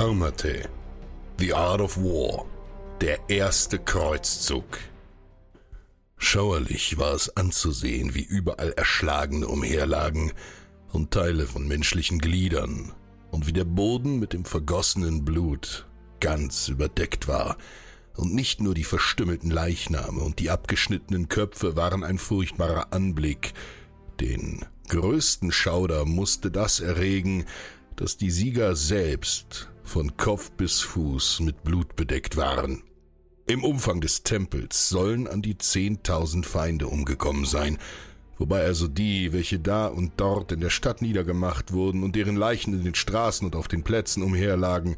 Armate. The Art of War. Der erste Kreuzzug. Schauerlich war es anzusehen, wie überall Erschlagene umherlagen und Teile von menschlichen Gliedern und wie der Boden mit dem vergossenen Blut ganz überdeckt war. Und nicht nur die verstümmelten Leichname und die abgeschnittenen Köpfe waren ein furchtbarer Anblick. Den größten Schauder musste das erregen, dass die Sieger selbst von Kopf bis Fuß mit Blut bedeckt waren. Im Umfang des Tempels sollen an die zehntausend Feinde umgekommen sein, wobei also die, welche da und dort in der Stadt niedergemacht wurden und deren Leichen in den Straßen und auf den Plätzen umherlagen,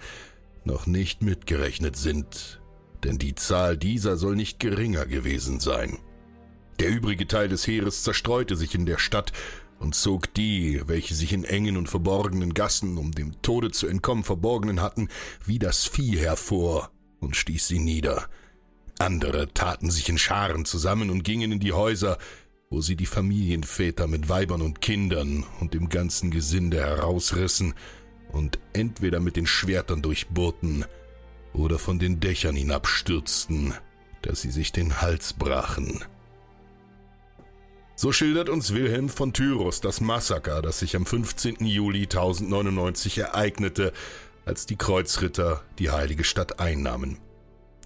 noch nicht mitgerechnet sind, denn die Zahl dieser soll nicht geringer gewesen sein. Der übrige Teil des Heeres zerstreute sich in der Stadt und zog die, welche sich in engen und verborgenen Gassen, um dem Tode zu entkommen, verborgenen hatten, wie das Vieh hervor und stieß sie nieder. Andere taten sich in Scharen zusammen und gingen in die Häuser, wo sie die Familienväter mit Weibern und Kindern und dem ganzen Gesinde herausrissen und entweder mit den Schwertern durchbohrten oder von den Dächern hinabstürzten, dass sie sich den Hals brachen. So schildert uns Wilhelm von Tyrus das Massaker, das sich am 15. Juli 1099 ereignete, als die Kreuzritter die heilige Stadt einnahmen.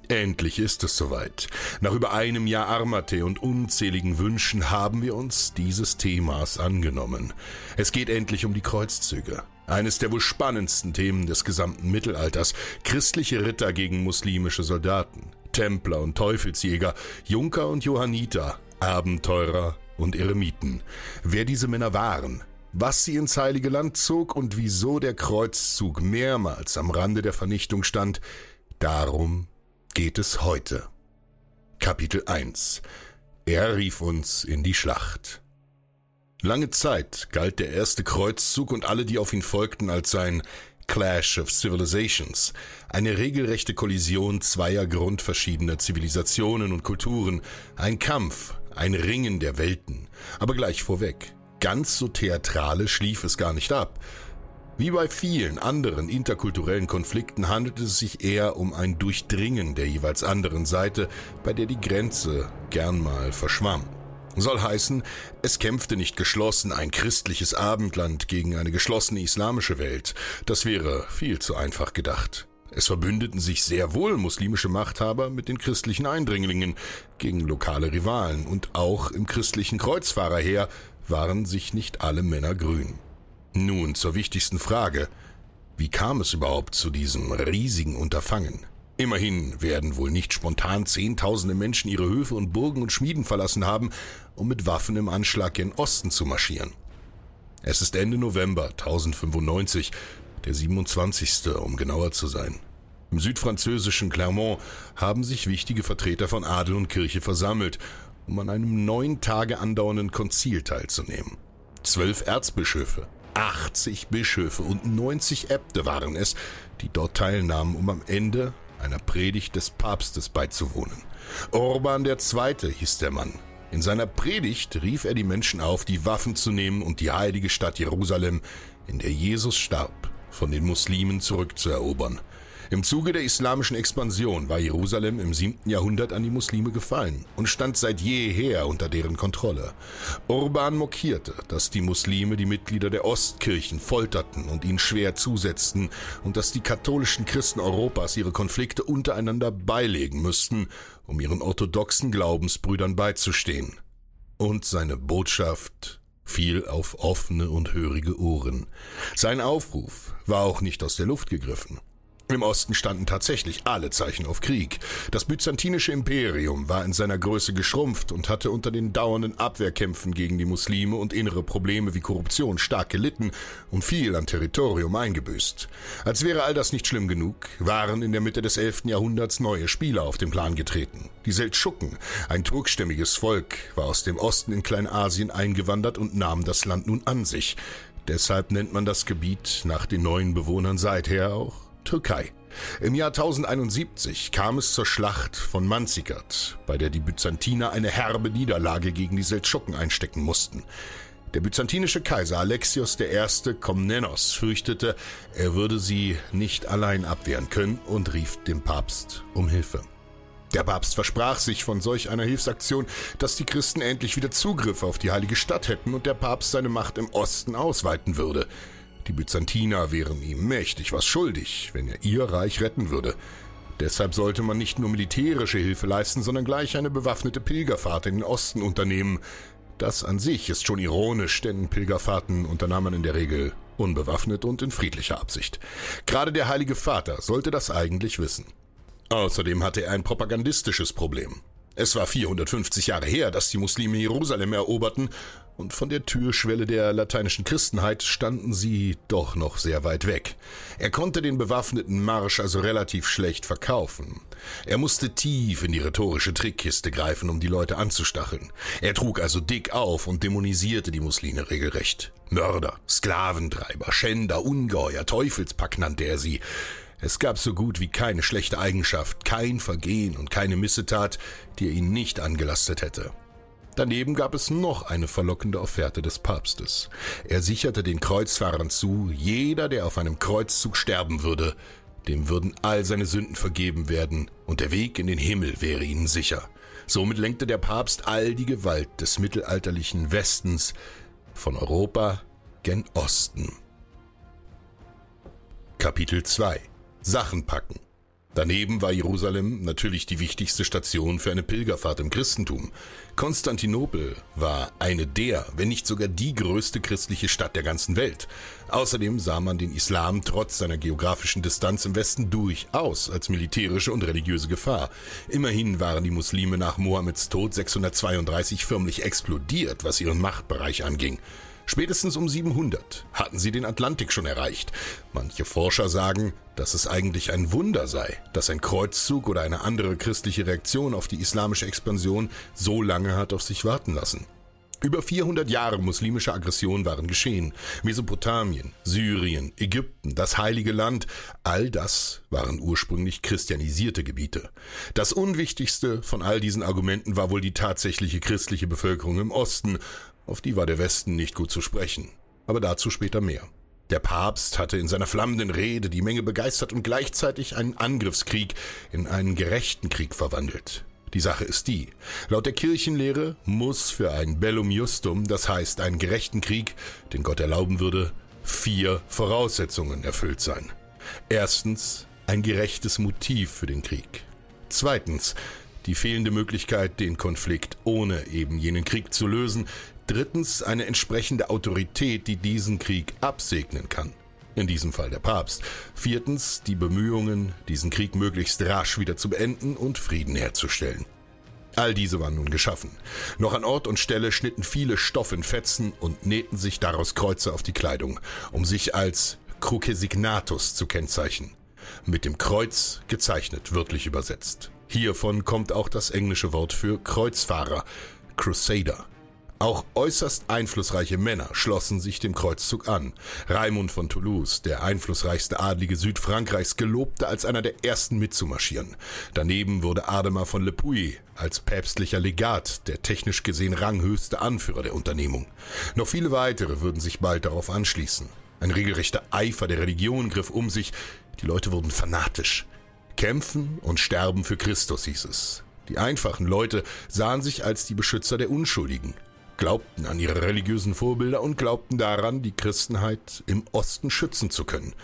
Endlich ist es soweit. Nach über einem Jahr Armate und unzähligen Wünschen haben wir uns dieses Themas angenommen. Es geht endlich um die Kreuzzüge. Eines der wohl spannendsten Themen des gesamten Mittelalters. Christliche Ritter gegen muslimische Soldaten. Templer und Teufelsjäger, Junker und Johanniter, Abenteurer und Eremiten. Wer diese Männer waren, was sie ins Heilige Land zog und wieso der Kreuzzug mehrmals am Rande der Vernichtung stand, darum geht es heute. Kapitel 1 Er rief uns in die Schlacht. Lange Zeit galt der erste Kreuzzug und alle, die auf ihn folgten, als sein Clash of Civilizations, eine regelrechte Kollision zweier grundverschiedener Zivilisationen und Kulturen, ein Kampf, ein Ringen der Welten. Aber gleich vorweg, ganz so theatralisch lief es gar nicht ab. Wie bei vielen anderen interkulturellen Konflikten handelte es sich eher um ein Durchdringen der jeweils anderen Seite, bei der die Grenze gern mal verschwamm. Soll heißen, es kämpfte nicht geschlossen ein christliches Abendland gegen eine geschlossene islamische Welt. Das wäre viel zu einfach gedacht. Es verbündeten sich sehr wohl muslimische Machthaber mit den christlichen Eindringlingen gegen lokale Rivalen und auch im christlichen Kreuzfahrerheer waren sich nicht alle Männer grün. Nun zur wichtigsten Frage. Wie kam es überhaupt zu diesem riesigen Unterfangen? Immerhin werden wohl nicht spontan Zehntausende Menschen ihre Höfe und Burgen und Schmieden verlassen haben, um mit Waffen im Anschlag gen Osten zu marschieren. Es ist Ende November 1095, der 27. um genauer zu sein. Im südfranzösischen Clermont haben sich wichtige Vertreter von Adel und Kirche versammelt, um an einem neun Tage andauernden Konzil teilzunehmen. Zwölf Erzbischöfe, 80 Bischöfe und 90 Äbte waren es, die dort teilnahmen, um am Ende einer Predigt des Papstes beizuwohnen. Orban II. hieß der Mann. In seiner Predigt rief er die Menschen auf, die Waffen zu nehmen und die heilige Stadt Jerusalem, in der Jesus starb, von den Muslimen zurückzuerobern. Im Zuge der islamischen Expansion war Jerusalem im 7. Jahrhundert an die Muslime gefallen und stand seit jeher unter deren Kontrolle. Urban mokierte, dass die Muslime die Mitglieder der Ostkirchen folterten und ihnen schwer zusetzten und dass die katholischen Christen Europas ihre Konflikte untereinander beilegen müssten, um ihren orthodoxen Glaubensbrüdern beizustehen. Und seine Botschaft fiel auf offene und hörige Ohren. Sein Aufruf war auch nicht aus der Luft gegriffen. Im Osten standen tatsächlich alle Zeichen auf Krieg. Das byzantinische Imperium war in seiner Größe geschrumpft und hatte unter den dauernden Abwehrkämpfen gegen die Muslime und innere Probleme wie Korruption stark gelitten und viel an Territorium eingebüßt. Als wäre all das nicht schlimm genug, waren in der Mitte des 11. Jahrhunderts neue Spieler auf den Plan getreten. Die Seldschuken, ein turkstämmiges Volk, war aus dem Osten in Kleinasien eingewandert und nahm das Land nun an sich. Deshalb nennt man das Gebiet nach den neuen Bewohnern seither auch Türkei. Im Jahr 1071 kam es zur Schlacht von Manzikert, bei der die Byzantiner eine herbe Niederlage gegen die Seldschuken einstecken mussten. Der byzantinische Kaiser Alexios I. Komnenos fürchtete, er würde sie nicht allein abwehren können und rief den Papst um Hilfe. Der Papst versprach sich von solch einer Hilfsaktion, dass die Christen endlich wieder Zugriff auf die heilige Stadt hätten und der Papst seine Macht im Osten ausweiten würde. Die Byzantiner wären ihm mächtig was schuldig, wenn er ihr Reich retten würde. Deshalb sollte man nicht nur militärische Hilfe leisten, sondern gleich eine bewaffnete Pilgerfahrt in den Osten unternehmen. Das an sich ist schon ironisch, denn Pilgerfahrten unternahm man in der Regel unbewaffnet und in friedlicher Absicht. Gerade der Heilige Vater sollte das eigentlich wissen. Außerdem hatte er ein propagandistisches Problem. Es war 450 Jahre her, dass die Muslime Jerusalem eroberten, und von der Türschwelle der lateinischen Christenheit standen sie doch noch sehr weit weg. Er konnte den bewaffneten Marsch also relativ schlecht verkaufen. Er musste tief in die rhetorische Trickkiste greifen, um die Leute anzustacheln. Er trug also dick auf und dämonisierte die Muslime regelrecht. Mörder, Sklaventreiber, Schänder, Ungeheuer, Teufelspack nannte er sie. Es gab so gut wie keine schlechte Eigenschaft, kein Vergehen und keine Missetat, die er ihnen nicht angelastet hätte. Daneben gab es noch eine verlockende Offerte des Papstes. Er sicherte den Kreuzfahrern zu, jeder, der auf einem Kreuzzug sterben würde, dem würden all seine Sünden vergeben werden, und der Weg in den Himmel wäre ihnen sicher. Somit lenkte der Papst all die Gewalt des mittelalterlichen Westens von Europa gen Osten. Kapitel 2 Sachen packen. Daneben war Jerusalem natürlich die wichtigste Station für eine Pilgerfahrt im Christentum. Konstantinopel war eine der, wenn nicht sogar die größte christliche Stadt der ganzen Welt. Außerdem sah man den Islam trotz seiner geografischen Distanz im Westen durchaus als militärische und religiöse Gefahr. Immerhin waren die Muslime nach Mohammeds Tod 632 förmlich explodiert, was ihren Machtbereich anging. Spätestens um 700 hatten sie den Atlantik schon erreicht. Manche Forscher sagen, dass es eigentlich ein Wunder sei, dass ein Kreuzzug oder eine andere christliche Reaktion auf die islamische Expansion so lange hat auf sich warten lassen. Über 400 Jahre muslimische Aggression waren geschehen. Mesopotamien, Syrien, Ägypten, das Heilige Land, all das waren ursprünglich christianisierte Gebiete. Das unwichtigste von all diesen Argumenten war wohl die tatsächliche christliche Bevölkerung im Osten, auf die war der Westen nicht gut zu sprechen. Aber dazu später mehr. Der Papst hatte in seiner flammenden Rede die Menge begeistert und gleichzeitig einen Angriffskrieg in einen gerechten Krieg verwandelt. Die Sache ist die, laut der Kirchenlehre muss für ein Bellum Justum, das heißt einen gerechten Krieg, den Gott erlauben würde, vier Voraussetzungen erfüllt sein. Erstens ein gerechtes Motiv für den Krieg. Zweitens die fehlende Möglichkeit, den Konflikt ohne eben jenen Krieg zu lösen, Drittens eine entsprechende Autorität, die diesen Krieg absegnen kann. In diesem Fall der Papst. Viertens die Bemühungen, diesen Krieg möglichst rasch wieder zu beenden und Frieden herzustellen. All diese waren nun geschaffen. Noch an Ort und Stelle schnitten viele Stoff in Fetzen und nähten sich daraus Kreuze auf die Kleidung, um sich als Crucesignatus zu kennzeichnen. Mit dem Kreuz gezeichnet, wörtlich übersetzt. Hiervon kommt auch das englische Wort für Kreuzfahrer, Crusader. Auch äußerst einflussreiche Männer schlossen sich dem Kreuzzug an. Raimund von Toulouse, der einflussreichste Adlige Südfrankreichs, gelobte als einer der ersten mitzumarschieren. Daneben wurde Ademar von Le Puy als päpstlicher Legat der technisch gesehen ranghöchste Anführer der Unternehmung. Noch viele weitere würden sich bald darauf anschließen. Ein regelrechter Eifer der Religion griff um sich, die Leute wurden fanatisch. Kämpfen und sterben für Christus hieß es. Die einfachen Leute sahen sich als die Beschützer der Unschuldigen glaubten an ihre religiösen Vorbilder und glaubten daran, die Christenheit im Osten schützen zu können.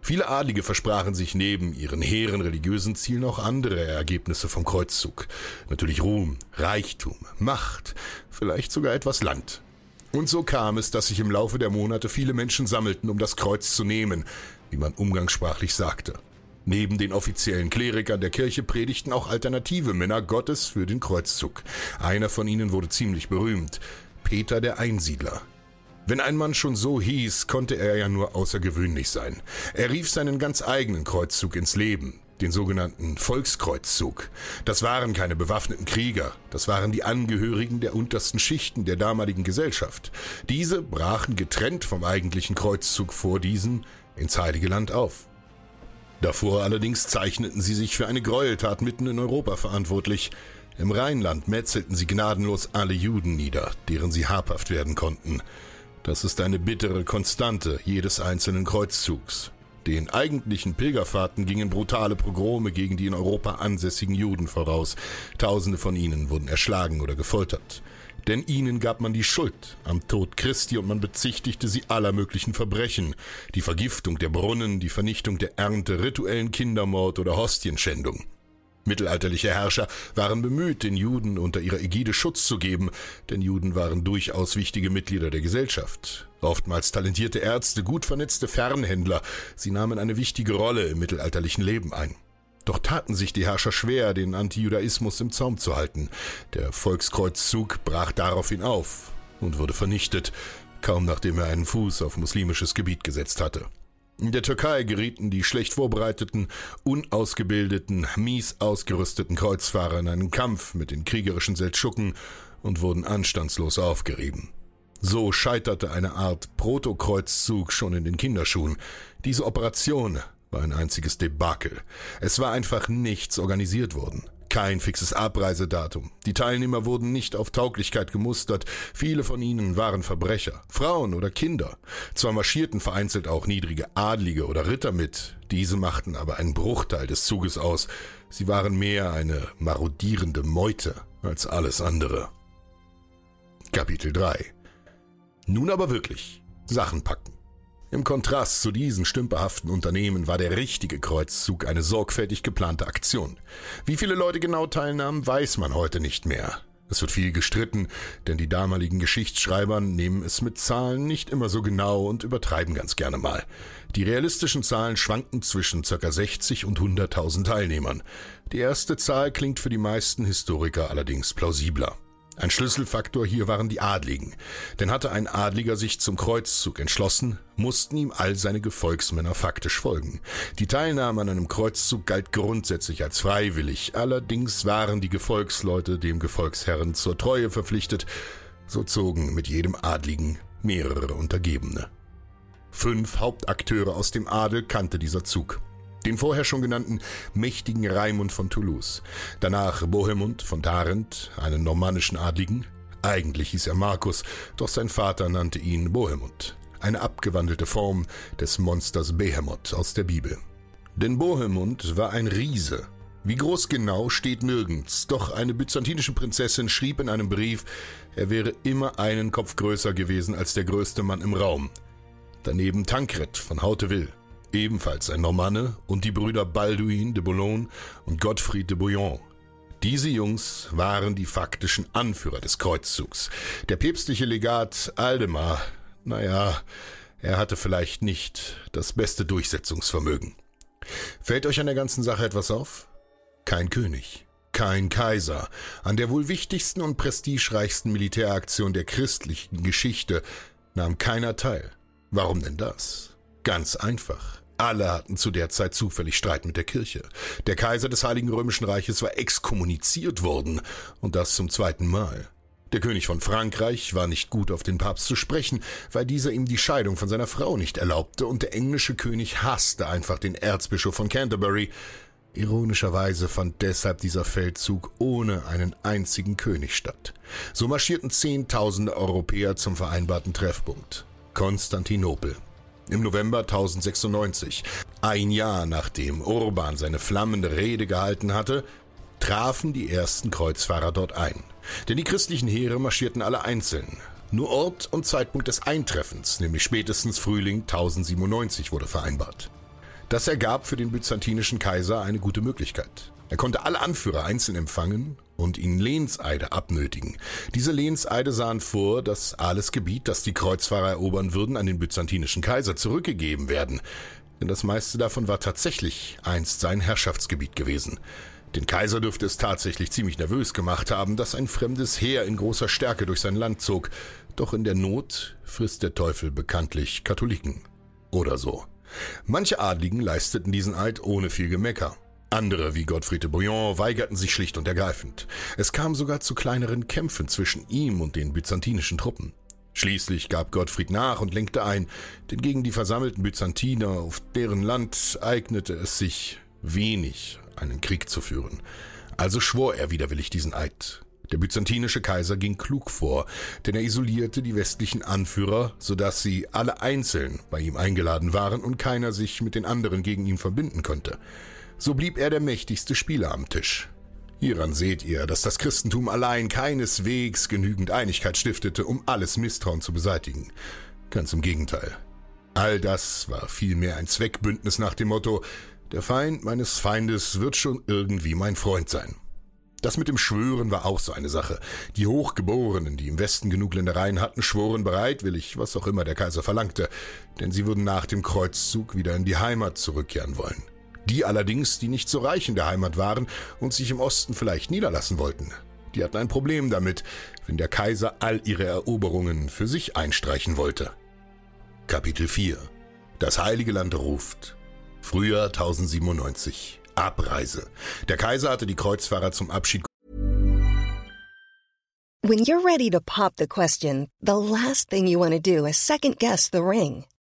Viele Adlige versprachen sich neben ihren hehren religiösen Zielen auch andere Ergebnisse vom Kreuzzug. Natürlich Ruhm, Reichtum, Macht, vielleicht sogar etwas Land. Und so kam es, dass sich im Laufe der Monate viele Menschen sammelten, um das Kreuz zu nehmen, wie man umgangssprachlich sagte. Neben den offiziellen Klerikern der Kirche predigten auch alternative Männer Gottes für den Kreuzzug. Einer von ihnen wurde ziemlich berühmt, Peter der Einsiedler. Wenn ein Mann schon so hieß, konnte er ja nur außergewöhnlich sein. Er rief seinen ganz eigenen Kreuzzug ins Leben, den sogenannten Volkskreuzzug. Das waren keine bewaffneten Krieger, das waren die Angehörigen der untersten Schichten der damaligen Gesellschaft. Diese brachen getrennt vom eigentlichen Kreuzzug vor diesen ins Heilige Land auf. Davor allerdings zeichneten sie sich für eine Gräueltat mitten in Europa verantwortlich. Im Rheinland metzelten sie gnadenlos alle Juden nieder, deren sie habhaft werden konnten. Das ist eine bittere Konstante jedes einzelnen Kreuzzugs. Den eigentlichen Pilgerfahrten gingen brutale Pogrome gegen die in Europa ansässigen Juden voraus. Tausende von ihnen wurden erschlagen oder gefoltert. Denn ihnen gab man die Schuld am Tod Christi und man bezichtigte sie aller möglichen Verbrechen. Die Vergiftung der Brunnen, die Vernichtung der Ernte, rituellen Kindermord oder Hostienschändung. Mittelalterliche Herrscher waren bemüht, den Juden unter ihrer Ägide Schutz zu geben, denn Juden waren durchaus wichtige Mitglieder der Gesellschaft. Oftmals talentierte Ärzte, gut vernetzte Fernhändler, sie nahmen eine wichtige Rolle im mittelalterlichen Leben ein. Doch taten sich die Herrscher schwer, den Antijudaismus im Zaum zu halten. Der Volkskreuzzug brach daraufhin auf und wurde vernichtet, kaum nachdem er einen Fuß auf muslimisches Gebiet gesetzt hatte. In der Türkei gerieten die schlecht vorbereiteten, unausgebildeten, mies ausgerüsteten Kreuzfahrer in einen Kampf mit den kriegerischen Seldschuken und wurden anstandslos aufgerieben. So scheiterte eine Art Protokreuzzug schon in den Kinderschuhen. Diese Operation war ein einziges Debakel. Es war einfach nichts organisiert worden. Kein fixes Abreisedatum. Die Teilnehmer wurden nicht auf Tauglichkeit gemustert. Viele von ihnen waren Verbrecher, Frauen oder Kinder. Zwar marschierten vereinzelt auch niedrige Adlige oder Ritter mit, diese machten aber einen Bruchteil des Zuges aus. Sie waren mehr eine marodierende Meute als alles andere. Kapitel 3 Nun aber wirklich Sachen packen. Im Kontrast zu diesen stümperhaften Unternehmen war der richtige Kreuzzug eine sorgfältig geplante Aktion. Wie viele Leute genau teilnahmen, weiß man heute nicht mehr. Es wird viel gestritten, denn die damaligen Geschichtsschreiber nehmen es mit Zahlen nicht immer so genau und übertreiben ganz gerne mal. Die realistischen Zahlen schwanken zwischen ca. 60 und 100.000 Teilnehmern. Die erste Zahl klingt für die meisten Historiker allerdings plausibler. Ein Schlüsselfaktor hier waren die Adligen. Denn hatte ein Adliger sich zum Kreuzzug entschlossen, mussten ihm all seine Gefolgsmänner faktisch folgen. Die Teilnahme an einem Kreuzzug galt grundsätzlich als freiwillig, allerdings waren die Gefolgsleute dem Gefolgsherren zur Treue verpflichtet, so zogen mit jedem Adligen mehrere Untergebene. Fünf Hauptakteure aus dem Adel kannte dieser Zug. Den vorher schon genannten mächtigen Raimund von Toulouse. Danach Bohemund von Tarent, einen normannischen Adligen. Eigentlich hieß er Markus, doch sein Vater nannte ihn Bohemund. Eine abgewandelte Form des Monsters Behemoth aus der Bibel. Denn Bohemund war ein Riese. Wie groß genau steht nirgends, doch eine byzantinische Prinzessin schrieb in einem Brief, er wäre immer einen Kopf größer gewesen als der größte Mann im Raum. Daneben Tankred von Hauteville ebenfalls ein Normanne, und die Brüder Balduin de Boulogne und Gottfried de Bouillon. Diese Jungs waren die faktischen Anführer des Kreuzzugs. Der päpstliche Legat Aldemar, naja, er hatte vielleicht nicht das beste Durchsetzungsvermögen. Fällt euch an der ganzen Sache etwas auf? Kein König, kein Kaiser. An der wohl wichtigsten und prestigereichsten Militäraktion der christlichen Geschichte nahm keiner teil. Warum denn das? Ganz einfach. Alle hatten zu der Zeit zufällig Streit mit der Kirche. Der Kaiser des Heiligen Römischen Reiches war exkommuniziert worden, und das zum zweiten Mal. Der König von Frankreich war nicht gut auf den Papst zu sprechen, weil dieser ihm die Scheidung von seiner Frau nicht erlaubte, und der englische König hasste einfach den Erzbischof von Canterbury. Ironischerweise fand deshalb dieser Feldzug ohne einen einzigen König statt. So marschierten Zehntausende Europäer zum vereinbarten Treffpunkt Konstantinopel im November 1096, ein Jahr nachdem Urban seine flammende Rede gehalten hatte, trafen die ersten Kreuzfahrer dort ein. Denn die christlichen Heere marschierten alle einzeln. Nur Ort und Zeitpunkt des Eintreffens, nämlich spätestens Frühling 1097, wurde vereinbart. Das ergab für den byzantinischen Kaiser eine gute Möglichkeit. Er konnte alle Anführer einzeln empfangen und ihnen Lehnseide abnötigen. Diese Lehnseide sahen vor, dass alles Gebiet, das die Kreuzfahrer erobern würden, an den byzantinischen Kaiser zurückgegeben werden. Denn das meiste davon war tatsächlich einst sein Herrschaftsgebiet gewesen. Den Kaiser dürfte es tatsächlich ziemlich nervös gemacht haben, dass ein fremdes Heer in großer Stärke durch sein Land zog. Doch in der Not frisst der Teufel bekanntlich Katholiken. Oder so. Manche Adligen leisteten diesen Eid ohne viel Gemecker. Andere, wie Gottfried de Bouillon, weigerten sich schlicht und ergreifend. Es kam sogar zu kleineren Kämpfen zwischen ihm und den byzantinischen Truppen. Schließlich gab Gottfried nach und lenkte ein, denn gegen die versammelten Byzantiner, auf deren Land eignete es sich wenig, einen Krieg zu führen. Also schwor er widerwillig diesen Eid. Der byzantinische Kaiser ging klug vor, denn er isolierte die westlichen Anführer, sodass sie alle einzeln bei ihm eingeladen waren und keiner sich mit den anderen gegen ihn verbinden konnte. So blieb er der mächtigste Spieler am Tisch. Hieran seht ihr, dass das Christentum allein keineswegs genügend Einigkeit stiftete, um alles Misstrauen zu beseitigen. Ganz im Gegenteil. All das war vielmehr ein Zweckbündnis nach dem Motto, der Feind meines Feindes wird schon irgendwie mein Freund sein. Das mit dem Schwören war auch so eine Sache. Die Hochgeborenen, die im Westen genug Ländereien hatten, schworen bereitwillig, was auch immer der Kaiser verlangte, denn sie würden nach dem Kreuzzug wieder in die Heimat zurückkehren wollen. Die allerdings, die nicht so reich in der Heimat waren und sich im Osten vielleicht niederlassen wollten, die hatten ein Problem damit, wenn der Kaiser all ihre Eroberungen für sich einstreichen wollte. Kapitel 4 Das Heilige Land ruft. Frühjahr 1097. Abreise. Der Kaiser hatte die Kreuzfahrer zum Abschied. When you're ready to pop the question, the last thing you want to do is second guess the ring.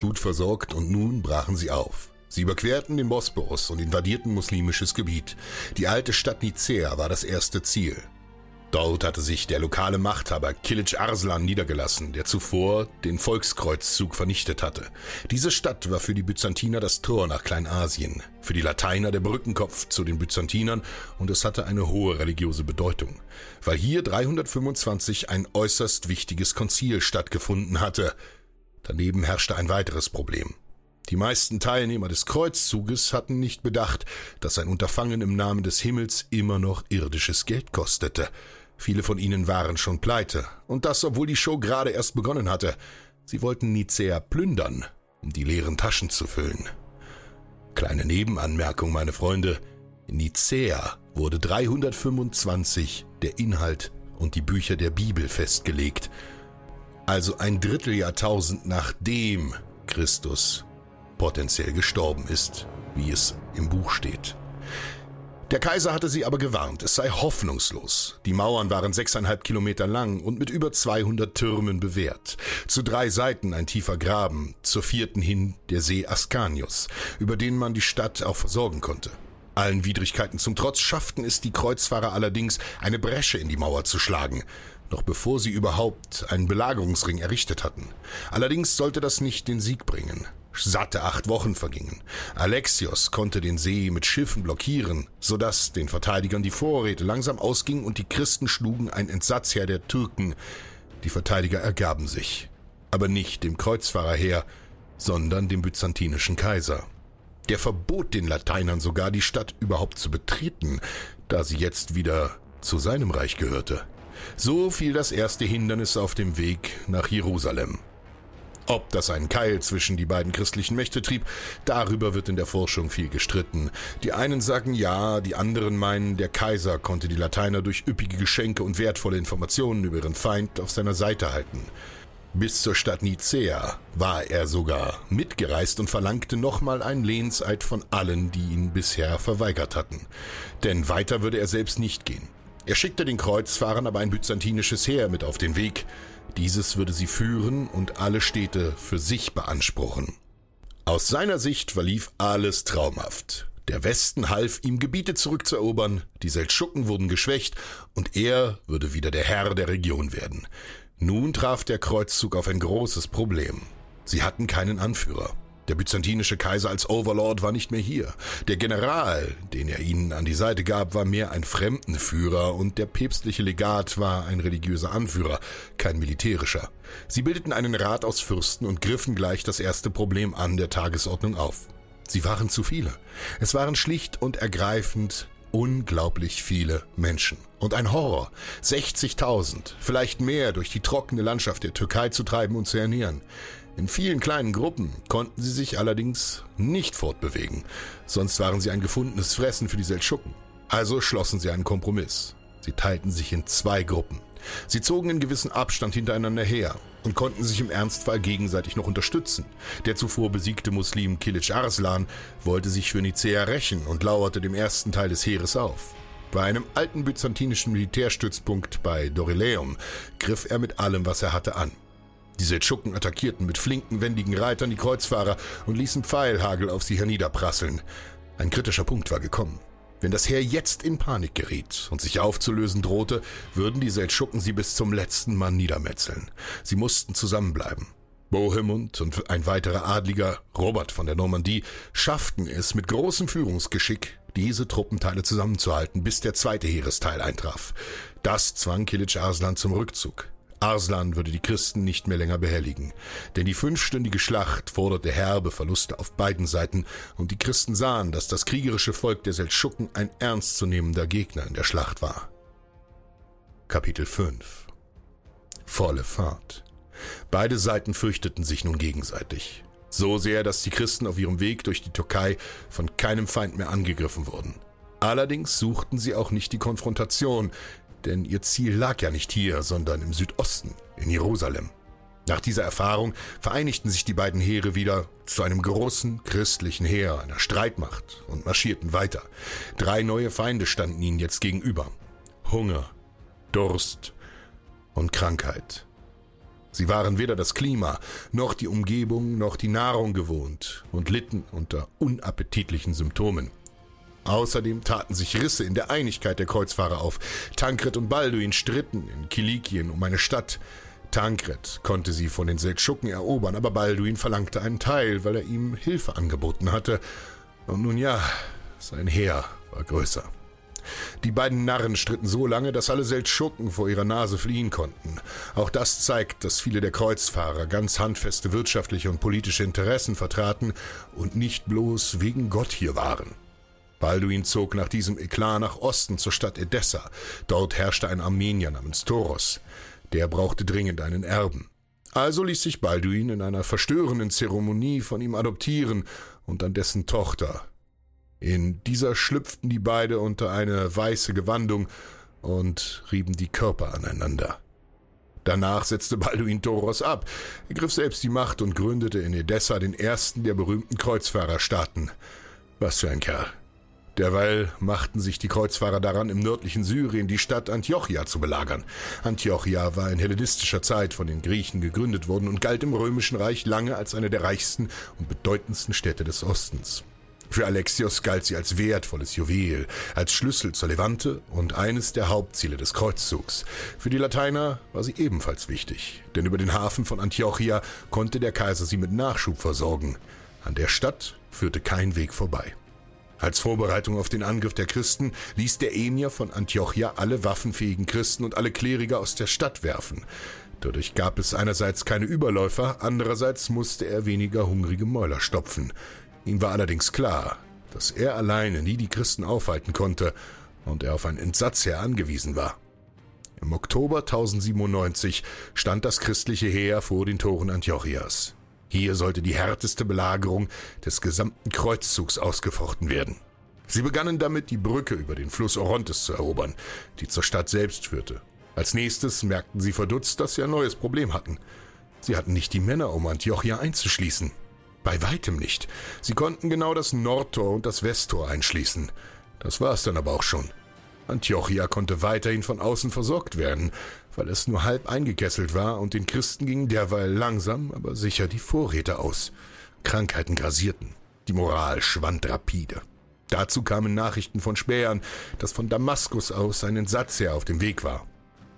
Gut versorgt und nun brachen sie auf. Sie überquerten den Bosporus und invadierten muslimisches Gebiet. Die alte Stadt Nicea war das erste Ziel. Dort hatte sich der lokale Machthaber Kilic Arslan niedergelassen, der zuvor den Volkskreuzzug vernichtet hatte. Diese Stadt war für die Byzantiner das Tor nach Kleinasien, für die Lateiner der Brückenkopf zu den Byzantinern und es hatte eine hohe religiöse Bedeutung, weil hier 325 ein äußerst wichtiges Konzil stattgefunden hatte. Daneben herrschte ein weiteres Problem. Die meisten Teilnehmer des Kreuzzuges hatten nicht bedacht, dass ein Unterfangen im Namen des Himmels immer noch irdisches Geld kostete. Viele von ihnen waren schon pleite, und das, obwohl die Show gerade erst begonnen hatte. Sie wollten Nicea plündern, um die leeren Taschen zu füllen. Kleine Nebenanmerkung, meine Freunde. In Nicea wurde 325 der Inhalt und die Bücher der Bibel festgelegt. Also ein Dritteljahrtausend nachdem Christus potenziell gestorben ist, wie es im Buch steht. Der Kaiser hatte sie aber gewarnt, es sei hoffnungslos. Die Mauern waren sechseinhalb Kilometer lang und mit über 200 Türmen bewehrt. Zu drei Seiten ein tiefer Graben, zur vierten hin der See Ascanius, über den man die Stadt auch versorgen konnte. Allen Widrigkeiten zum Trotz schafften es die Kreuzfahrer allerdings, eine Bresche in die Mauer zu schlagen, noch bevor sie überhaupt einen Belagerungsring errichtet hatten. Allerdings sollte das nicht den Sieg bringen. Satte acht Wochen vergingen. Alexios konnte den See mit Schiffen blockieren, so dass den Verteidigern die Vorräte langsam ausgingen und die Christen schlugen ein Entsatzheer der Türken. Die Verteidiger ergaben sich. Aber nicht dem Kreuzfahrerheer, sondern dem byzantinischen Kaiser. Der verbot den Lateinern sogar, die Stadt überhaupt zu betreten, da sie jetzt wieder zu seinem Reich gehörte. So fiel das erste Hindernis auf dem Weg nach Jerusalem. Ob das einen Keil zwischen die beiden christlichen Mächte trieb, darüber wird in der Forschung viel gestritten. Die einen sagen ja, die anderen meinen, der Kaiser konnte die Lateiner durch üppige Geschenke und wertvolle Informationen über ihren Feind auf seiner Seite halten. Bis zur Stadt Nicea war er sogar mitgereist und verlangte nochmal einen Lehnseid von allen, die ihn bisher verweigert hatten. Denn weiter würde er selbst nicht gehen. Er schickte den Kreuzfahrern aber ein byzantinisches Heer mit auf den Weg, dieses würde sie führen und alle Städte für sich beanspruchen. Aus seiner Sicht verlief alles traumhaft. Der Westen half ihm, Gebiete zurückzuerobern, die Seldschuken wurden geschwächt und er würde wieder der Herr der Region werden. Nun traf der Kreuzzug auf ein großes Problem. Sie hatten keinen Anführer. Der byzantinische Kaiser als Overlord war nicht mehr hier. Der General, den er ihnen an die Seite gab, war mehr ein Fremdenführer und der päpstliche Legat war ein religiöser Anführer, kein militärischer. Sie bildeten einen Rat aus Fürsten und griffen gleich das erste Problem an der Tagesordnung auf. Sie waren zu viele. Es waren schlicht und ergreifend unglaublich viele Menschen. Und ein Horror, 60.000, vielleicht mehr durch die trockene Landschaft der Türkei zu treiben und zu ernähren. In vielen kleinen Gruppen konnten sie sich allerdings nicht fortbewegen, sonst waren sie ein gefundenes Fressen für die Seldschuken. Also schlossen sie einen Kompromiss. Sie teilten sich in zwei Gruppen. Sie zogen in gewissem Abstand hintereinander her und konnten sich im Ernstfall gegenseitig noch unterstützen. Der zuvor besiegte Muslim Kilic Arslan wollte sich für Nicea rächen und lauerte dem ersten Teil des Heeres auf. Bei einem alten byzantinischen Militärstützpunkt bei Dorileum griff er mit allem, was er hatte, an. Die Seldschuken attackierten mit flinken, wendigen Reitern die Kreuzfahrer und ließen Pfeilhagel auf sie herniederprasseln. Ein kritischer Punkt war gekommen. Wenn das Heer jetzt in Panik geriet und sich aufzulösen drohte, würden die Seldschuken sie bis zum letzten Mann niedermetzeln. Sie mussten zusammenbleiben. Bohemund und ein weiterer Adliger, Robert von der Normandie, schafften es mit großem Führungsgeschick, diese Truppenteile zusammenzuhalten, bis der zweite Heeresteil eintraf. Das zwang Kilic Arslan zum Rückzug. Arslan würde die Christen nicht mehr länger behelligen, denn die fünfstündige Schlacht forderte herbe Verluste auf beiden Seiten und die Christen sahen, dass das kriegerische Volk der Seldschuken ein ernstzunehmender Gegner in der Schlacht war. Kapitel 5 Volle Fahrt. Beide Seiten fürchteten sich nun gegenseitig. So sehr, dass die Christen auf ihrem Weg durch die Türkei von keinem Feind mehr angegriffen wurden. Allerdings suchten sie auch nicht die Konfrontation, denn ihr Ziel lag ja nicht hier, sondern im Südosten, in Jerusalem. Nach dieser Erfahrung vereinigten sich die beiden Heere wieder zu einem großen christlichen Heer, einer Streitmacht und marschierten weiter. Drei neue Feinde standen ihnen jetzt gegenüber. Hunger, Durst und Krankheit. Sie waren weder das Klima, noch die Umgebung, noch die Nahrung gewohnt und litten unter unappetitlichen Symptomen. Außerdem taten sich Risse in der Einigkeit der Kreuzfahrer auf. Tankred und Balduin stritten in Kilikien um eine Stadt. Tankred konnte sie von den Seldschuken erobern, aber Balduin verlangte einen Teil, weil er ihm Hilfe angeboten hatte. Und nun ja, sein Heer war größer. Die beiden Narren stritten so lange, dass alle Seldschuken vor ihrer Nase fliehen konnten. Auch das zeigt, dass viele der Kreuzfahrer ganz handfeste wirtschaftliche und politische Interessen vertraten und nicht bloß wegen Gott hier waren. Balduin zog nach diesem Eklat nach Osten zur Stadt Edessa. Dort herrschte ein Armenier namens Toros. Der brauchte dringend einen Erben. Also ließ sich Balduin in einer verstörenden Zeremonie von ihm adoptieren und an dessen Tochter. In dieser schlüpften die beide unter eine weiße Gewandung und rieben die Körper aneinander. Danach setzte Balduin Toros ab, er griff selbst die Macht und gründete in Edessa den ersten der berühmten Kreuzfahrerstaaten. Was für ein Kerl. Derweil machten sich die Kreuzfahrer daran, im nördlichen Syrien die Stadt Antiochia zu belagern. Antiochia war in hellenistischer Zeit von den Griechen gegründet worden und galt im römischen Reich lange als eine der reichsten und bedeutendsten Städte des Ostens. Für Alexios galt sie als wertvolles Juwel, als Schlüssel zur Levante und eines der Hauptziele des Kreuzzugs. Für die Lateiner war sie ebenfalls wichtig, denn über den Hafen von Antiochia konnte der Kaiser sie mit Nachschub versorgen. An der Stadt führte kein Weg vorbei. Als Vorbereitung auf den Angriff der Christen ließ der Emir von Antiochia alle waffenfähigen Christen und alle Kleriker aus der Stadt werfen. Dadurch gab es einerseits keine Überläufer, andererseits musste er weniger hungrige Mäuler stopfen. Ihm war allerdings klar, dass er alleine nie die Christen aufhalten konnte und er auf ein Entsatzheer angewiesen war. Im Oktober 1097 stand das christliche Heer vor den Toren Antiochias. Hier sollte die härteste Belagerung des gesamten Kreuzzugs ausgefochten werden. Sie begannen damit, die Brücke über den Fluss Orontes zu erobern, die zur Stadt selbst führte. Als nächstes merkten sie verdutzt, dass sie ein neues Problem hatten. Sie hatten nicht die Männer, um Antiochia einzuschließen. Bei weitem nicht. Sie konnten genau das Nordtor und das Westtor einschließen. Das war es dann aber auch schon. Antiochia konnte weiterhin von außen versorgt werden, weil es nur halb eingekesselt war und den Christen gingen derweil langsam, aber sicher die Vorräte aus. Krankheiten grasierten. Die Moral schwand rapide. Dazu kamen Nachrichten von Spähern, dass von Damaskus aus ein Entsatzheer auf dem Weg war,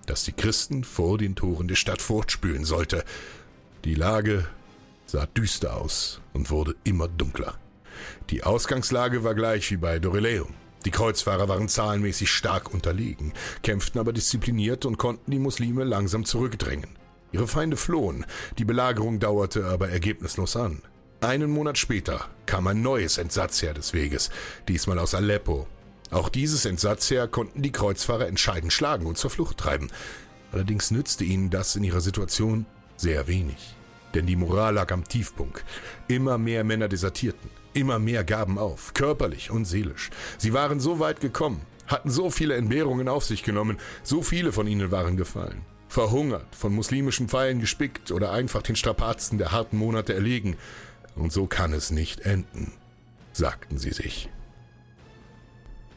dass die Christen vor den Toren der Stadt fortspülen sollte. Die Lage sah düster aus und wurde immer dunkler. Die Ausgangslage war gleich wie bei Doryleum. Die Kreuzfahrer waren zahlenmäßig stark unterlegen, kämpften aber diszipliniert und konnten die Muslime langsam zurückdrängen. Ihre Feinde flohen, die Belagerung dauerte aber ergebnislos an. Einen Monat später kam ein neues Entsatzheer des Weges, diesmal aus Aleppo. Auch dieses Entsatzheer konnten die Kreuzfahrer entscheidend schlagen und zur Flucht treiben. Allerdings nützte ihnen das in ihrer Situation sehr wenig. Denn die Moral lag am Tiefpunkt. Immer mehr Männer desertierten. Immer mehr gaben auf, körperlich und seelisch. Sie waren so weit gekommen, hatten so viele Entbehrungen auf sich genommen, so viele von ihnen waren gefallen. Verhungert, von muslimischen Pfeilen gespickt oder einfach den Strapazen der harten Monate erlegen. Und so kann es nicht enden, sagten sie sich.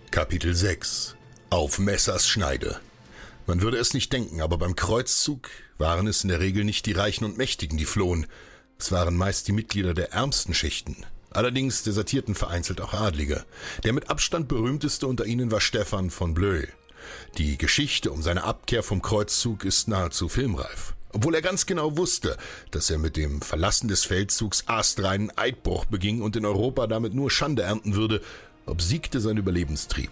Kapitel 6 Auf Messers Schneide Man würde es nicht denken, aber beim Kreuzzug waren es in der Regel nicht die Reichen und Mächtigen, die flohen. Es waren meist die Mitglieder der ärmsten Schichten, Allerdings desertierten vereinzelt auch Adlige. Der mit Abstand berühmteste unter ihnen war Stefan von Bleu. Die Geschichte um seine Abkehr vom Kreuzzug ist nahezu filmreif. Obwohl er ganz genau wusste, dass er mit dem Verlassen des Feldzugs astreinen Eidbruch beging und in Europa damit nur Schande ernten würde, obsiegte sein Überlebenstrieb.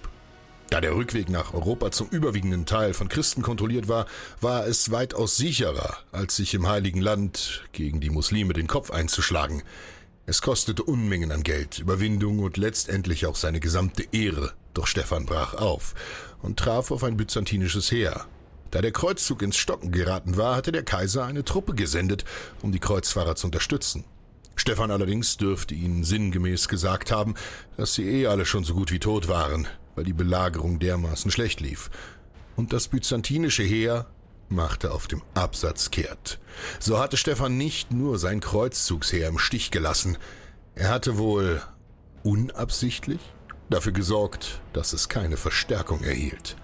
Da der Rückweg nach Europa zum überwiegenden Teil von Christen kontrolliert war, war es weitaus sicherer, als sich im Heiligen Land gegen die Muslime den Kopf einzuschlagen. Es kostete Unmengen an Geld, Überwindung und letztendlich auch seine gesamte Ehre, doch Stefan brach auf und traf auf ein byzantinisches Heer. Da der Kreuzzug ins Stocken geraten war, hatte der Kaiser eine Truppe gesendet, um die Kreuzfahrer zu unterstützen. Stefan allerdings dürfte ihnen sinngemäß gesagt haben, dass sie eh alle schon so gut wie tot waren, weil die Belagerung dermaßen schlecht lief. Und das byzantinische Heer machte auf dem Absatz kehrt. So hatte Stefan nicht nur sein Kreuzzugsheer im Stich gelassen, er hatte wohl unabsichtlich dafür gesorgt, dass es keine Verstärkung erhielt.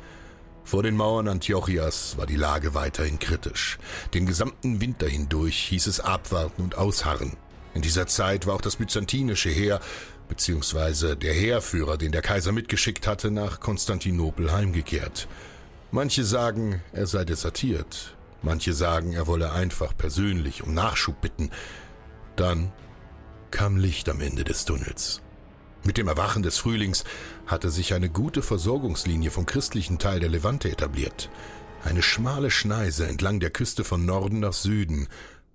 Vor den Mauern Antiochias war die Lage weiterhin kritisch. Den gesamten Winter hindurch hieß es abwarten und ausharren. In dieser Zeit war auch das byzantinische Heer beziehungsweise der Heerführer, den der Kaiser mitgeschickt hatte, nach Konstantinopel heimgekehrt. Manche sagen, er sei desertiert, manche sagen, er wolle einfach persönlich um Nachschub bitten. Dann kam Licht am Ende des Tunnels. Mit dem Erwachen des Frühlings hatte sich eine gute Versorgungslinie vom christlichen Teil der Levante etabliert. Eine schmale Schneise entlang der Küste von Norden nach Süden.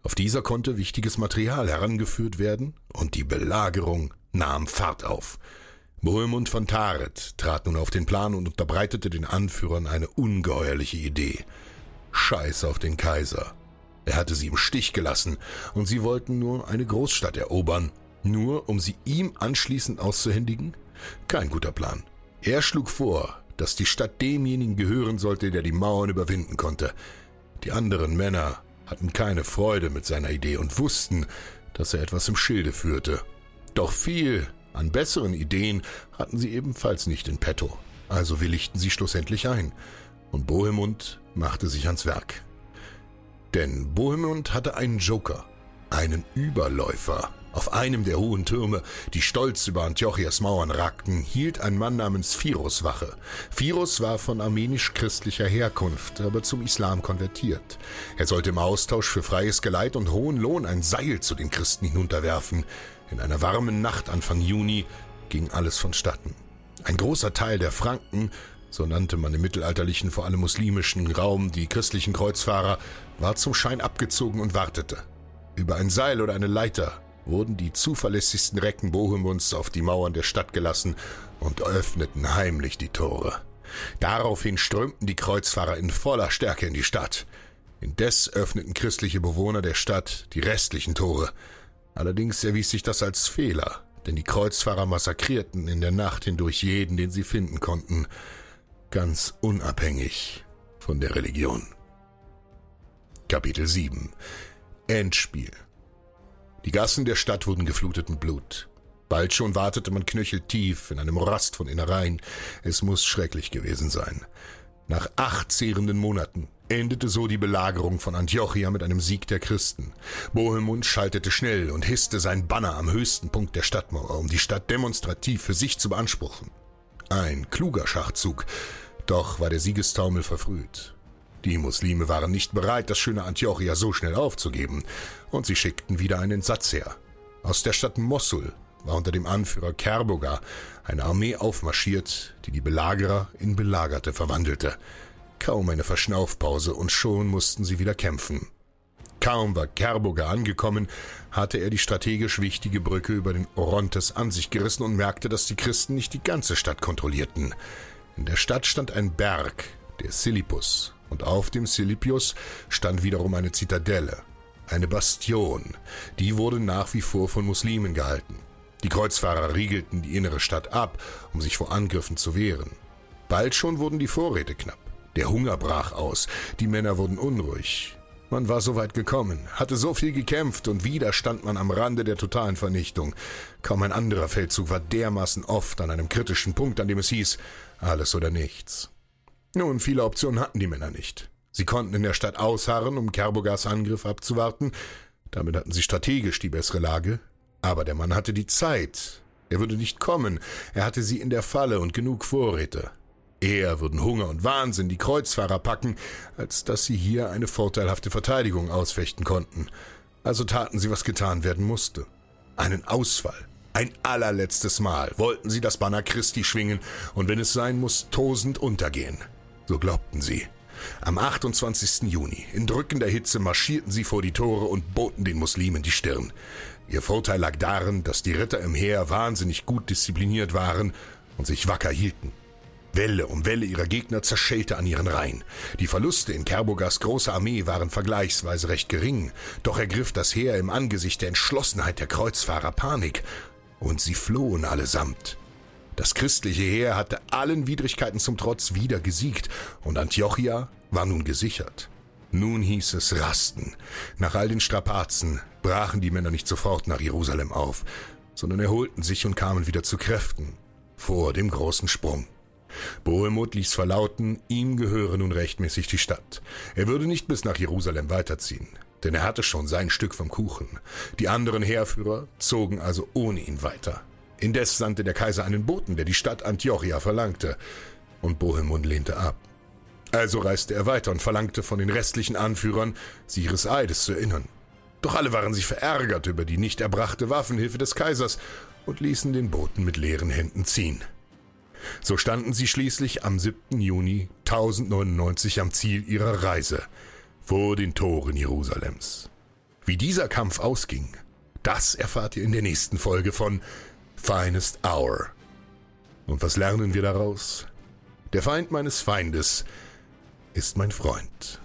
Auf dieser konnte wichtiges Material herangeführt werden und die Belagerung nahm Fahrt auf. Bohemund von Taret trat nun auf den Plan und unterbreitete den Anführern eine ungeheuerliche Idee. Scheiß auf den Kaiser. Er hatte sie im Stich gelassen, und sie wollten nur eine Großstadt erobern, nur um sie ihm anschließend auszuhändigen? Kein guter Plan. Er schlug vor, dass die Stadt demjenigen gehören sollte, der die Mauern überwinden konnte. Die anderen Männer hatten keine Freude mit seiner Idee und wussten, dass er etwas im Schilde führte. Doch viel an besseren Ideen hatten sie ebenfalls nicht in petto, also willigten sie schlussendlich ein, und Bohemund machte sich ans Werk. Denn Bohemund hatte einen Joker, einen Überläufer. Auf einem der hohen Türme, die stolz über Antiochias Mauern ragten, hielt ein Mann namens Phirus Wache. Phirus war von armenisch-christlicher Herkunft, aber zum Islam konvertiert. Er sollte im Austausch für freies Geleit und hohen Lohn ein Seil zu den Christen hinunterwerfen. In einer warmen Nacht Anfang Juni ging alles vonstatten. Ein großer Teil der Franken, so nannte man im mittelalterlichen, vor allem muslimischen Raum die christlichen Kreuzfahrer, war zum Schein abgezogen und wartete. Über ein Seil oder eine Leiter wurden die zuverlässigsten Recken Bohemunds auf die Mauern der Stadt gelassen und öffneten heimlich die Tore. Daraufhin strömten die Kreuzfahrer in voller Stärke in die Stadt. Indes öffneten christliche Bewohner der Stadt die restlichen Tore. Allerdings erwies sich das als Fehler, denn die Kreuzfahrer massakrierten in der Nacht hindurch jeden, den sie finden konnten, ganz unabhängig von der Religion. Kapitel 7 Endspiel Die Gassen der Stadt wurden geflutet mit Blut. Bald schon wartete man knöcheltief in einem Morast von Innereien. Es muss schrecklich gewesen sein. Nach acht zehrenden Monaten endete so die Belagerung von Antiochia mit einem Sieg der Christen. Bohemund schaltete schnell und hisste sein Banner am höchsten Punkt der Stadtmauer, um die Stadt demonstrativ für sich zu beanspruchen. Ein kluger Schachzug, doch war der Siegestaumel verfrüht. Die Muslime waren nicht bereit, das schöne Antiochia so schnell aufzugeben, und sie schickten wieder einen Satz her. Aus der Stadt Mossul war unter dem Anführer Kerboga eine Armee aufmarschiert, die die Belagerer in Belagerte verwandelte. Kaum eine Verschnaufpause und schon mussten sie wieder kämpfen. Kaum war Kerboga angekommen, hatte er die strategisch wichtige Brücke über den Orontes an sich gerissen und merkte, dass die Christen nicht die ganze Stadt kontrollierten. In der Stadt stand ein Berg, der Silipus, und auf dem Silipius stand wiederum eine Zitadelle, eine Bastion. Die wurde nach wie vor von Muslimen gehalten. Die Kreuzfahrer riegelten die innere Stadt ab, um sich vor Angriffen zu wehren. Bald schon wurden die Vorräte knapp. Der Hunger brach aus, die Männer wurden unruhig. Man war so weit gekommen, hatte so viel gekämpft und wieder stand man am Rande der totalen Vernichtung. Kaum ein anderer Feldzug war dermaßen oft an einem kritischen Punkt, an dem es hieß, alles oder nichts. Nun, viele Optionen hatten die Männer nicht. Sie konnten in der Stadt ausharren, um Kerbogas Angriff abzuwarten. Damit hatten sie strategisch die bessere Lage. Aber der Mann hatte die Zeit. Er würde nicht kommen. Er hatte sie in der Falle und genug Vorräte. Eher würden Hunger und Wahnsinn die Kreuzfahrer packen, als dass sie hier eine vorteilhafte Verteidigung ausfechten konnten. Also taten sie, was getan werden musste. Einen Ausfall. Ein allerletztes Mal wollten sie das Banner Christi schwingen und wenn es sein muss, tosend untergehen. So glaubten sie. Am 28. Juni, in drückender Hitze, marschierten sie vor die Tore und boten den Muslimen die Stirn. Ihr Vorteil lag darin, dass die Ritter im Heer wahnsinnig gut diszipliniert waren und sich wacker hielten. Welle um Welle ihrer Gegner zerschellte an ihren Reihen. Die Verluste in Kerbogas großer Armee waren vergleichsweise recht gering, doch ergriff das Heer im Angesicht der Entschlossenheit der Kreuzfahrer Panik, und sie flohen allesamt. Das christliche Heer hatte allen Widrigkeiten zum Trotz wieder gesiegt, und Antiochia war nun gesichert. Nun hieß es Rasten. Nach all den Strapazen brachen die Männer nicht sofort nach Jerusalem auf, sondern erholten sich und kamen wieder zu Kräften vor dem großen Sprung. Bohemund ließ verlauten, ihm gehöre nun rechtmäßig die Stadt. Er würde nicht bis nach Jerusalem weiterziehen, denn er hatte schon sein Stück vom Kuchen. Die anderen Heerführer zogen also ohne ihn weiter. Indes sandte der Kaiser einen Boten, der die Stadt Antiochia verlangte, und Bohemund lehnte ab. Also reiste er weiter und verlangte von den restlichen Anführern, sich ihres Eides zu erinnern. Doch alle waren sich verärgert über die nicht erbrachte Waffenhilfe des Kaisers und ließen den Boten mit leeren Händen ziehen. So standen sie schließlich am 7. Juni 1099 am Ziel ihrer Reise, vor den Toren Jerusalems. Wie dieser Kampf ausging, das erfahrt ihr in der nächsten Folge von Finest Hour. Und was lernen wir daraus? Der Feind meines Feindes ist mein Freund.